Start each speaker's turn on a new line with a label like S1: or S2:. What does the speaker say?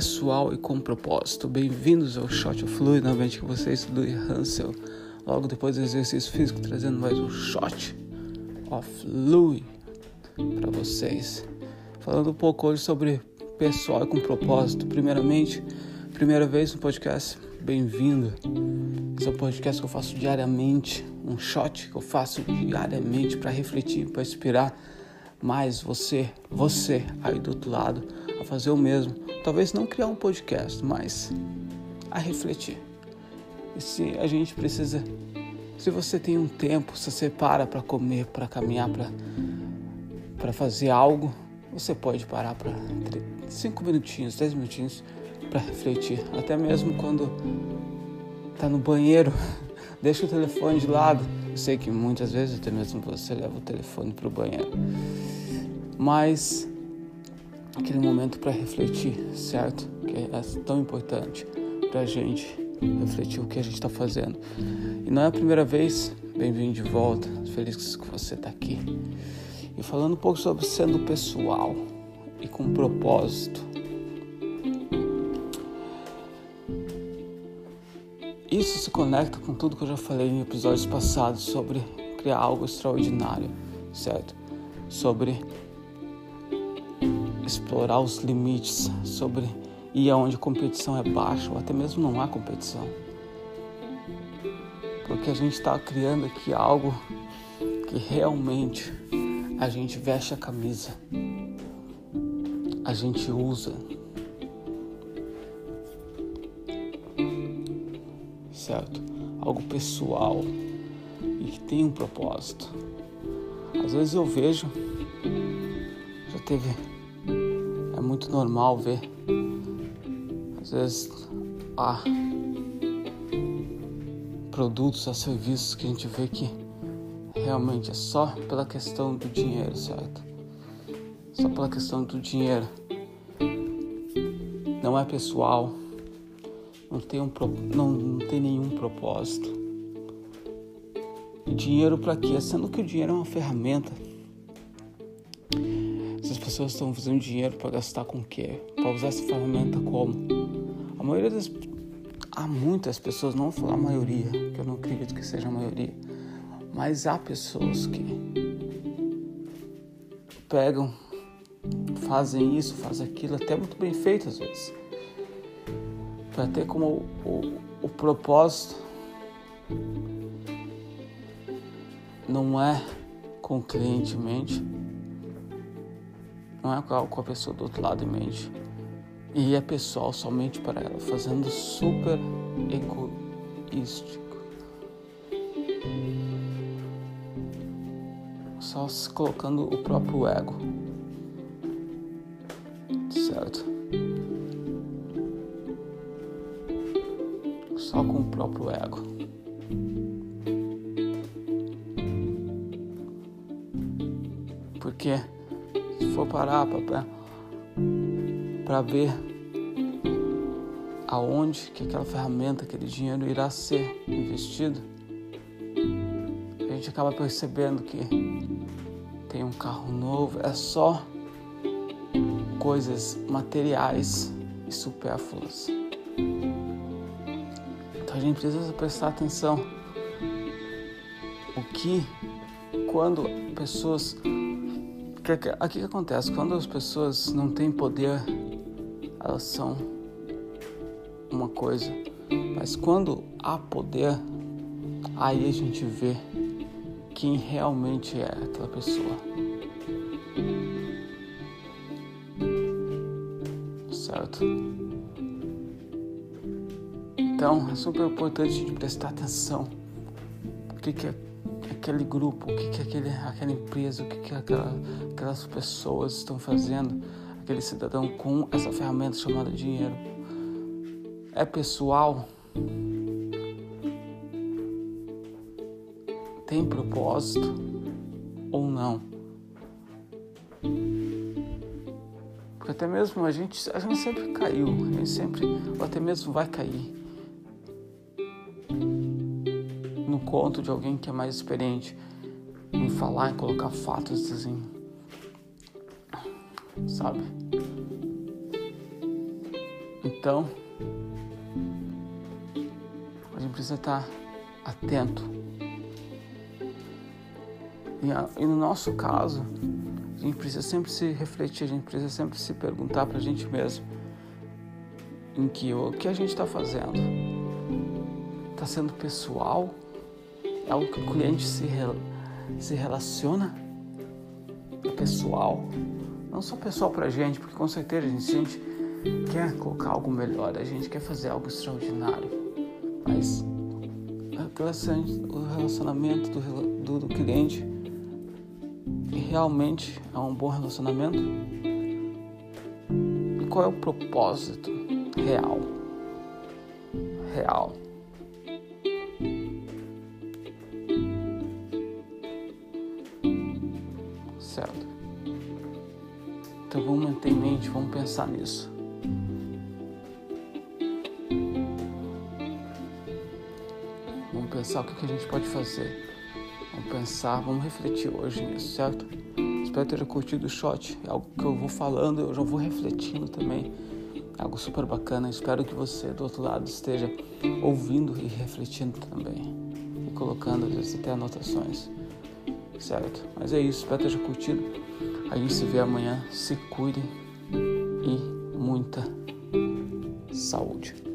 S1: pessoal e com propósito. Bem-vindos ao Shot of Fluid, novamente com vocês, Louis Hansel. Logo depois do exercício físico, trazendo mais um Shot of Fluid para vocês. Falando um pouco hoje sobre pessoal e com propósito. Primeiramente, primeira vez no podcast, bem-vindo. Esse é um podcast que eu faço diariamente, um shot que eu faço diariamente para refletir, para inspirar mais você, você aí do outro lado, a fazer o mesmo. Talvez não criar um podcast, mas a refletir. E se a gente precisa, se você tem um tempo, se você para para comer, para caminhar, para fazer algo, você pode parar para cinco minutinhos, dez minutinhos para refletir. Até mesmo quando tá no banheiro, deixa o telefone de lado. Eu sei que muitas vezes até mesmo você leva o telefone para o banheiro, mas aquele momento para refletir, certo? Que é tão importante para a gente refletir o que a gente está fazendo. E não é a primeira vez, bem-vindo de volta, feliz que você está aqui. E falando um pouco sobre sendo pessoal e com propósito. Isso se conecta com tudo que eu já falei em episódios passados sobre criar algo extraordinário, certo? Sobre explorar os limites, sobre ir aonde competição é baixa ou até mesmo não há competição. Porque a gente está criando aqui algo que realmente a gente veste a camisa, a gente usa. Certo? Algo pessoal e que tem um propósito. Às vezes eu vejo, já teve muito normal ver. Às vezes há produtos, há serviços que a gente vê que realmente é só pela questão do dinheiro, certo? Só pela questão do dinheiro. Não é pessoal, não tem, um, não, não tem nenhum propósito. dinheiro para quê? Sendo que o dinheiro é uma ferramenta pessoas estão fazendo dinheiro para gastar com o quê? Para usar essa ferramenta como? A maioria das. Há muitas pessoas, não vou falar a maioria, que eu não acredito que seja a maioria, mas há pessoas que pegam, fazem isso, fazem aquilo, até muito bem feito às vezes, para ter como o, o, o propósito não é com o cliente mente, não é com a pessoa do outro lado em mente. E é pessoal somente para ela, fazendo super egoístico. Só se colocando o próprio ego. Certo? Só com o próprio ego. Porque for parar para ver aonde que aquela ferramenta, aquele dinheiro irá ser investido, a gente acaba percebendo que tem um carro novo, é só coisas materiais e supérfluas. Então a gente precisa prestar atenção. O que, quando pessoas aqui que acontece, quando as pessoas não têm poder, elas são uma coisa, mas quando há poder, aí a gente vê quem realmente é aquela pessoa. Certo? Então é super importante a gente prestar atenção. O que, que é aquele grupo, o que, que aquele, aquela empresa, o que, que aquela, aquelas pessoas estão fazendo, aquele cidadão com essa ferramenta chamada dinheiro. É pessoal? Tem propósito ou não? Porque até mesmo a gente, a gente sempre caiu, a gente sempre, ou até mesmo vai cair conto de alguém que é mais experiente em falar, em colocar fatos assim, sabe? Então, a gente precisa estar atento. E, e no nosso caso, a gente precisa sempre se refletir, a gente precisa sempre se perguntar para a gente mesmo em que o que a gente está fazendo está sendo pessoal, é algo que o cliente se, se relaciona, é pessoal, não só pessoal para a gente, porque com certeza a gente, a gente quer colocar algo melhor, a gente quer fazer algo extraordinário, mas o relacionamento do, do, do cliente realmente é um bom relacionamento? E qual é o propósito real? Real. Então vamos manter em mente, vamos pensar nisso. Vamos pensar o que a gente pode fazer. Vamos pensar, vamos refletir hoje nisso, certo? Espero ter curtido o shot. É algo que eu vou falando, eu já vou refletindo também. É algo super bacana. Espero que você do outro lado esteja ouvindo e refletindo também. E colocando, às vezes, até anotações. Certo? Mas é isso, espero ter curtido. A gente se vê amanhã. Se cuide e muita saúde.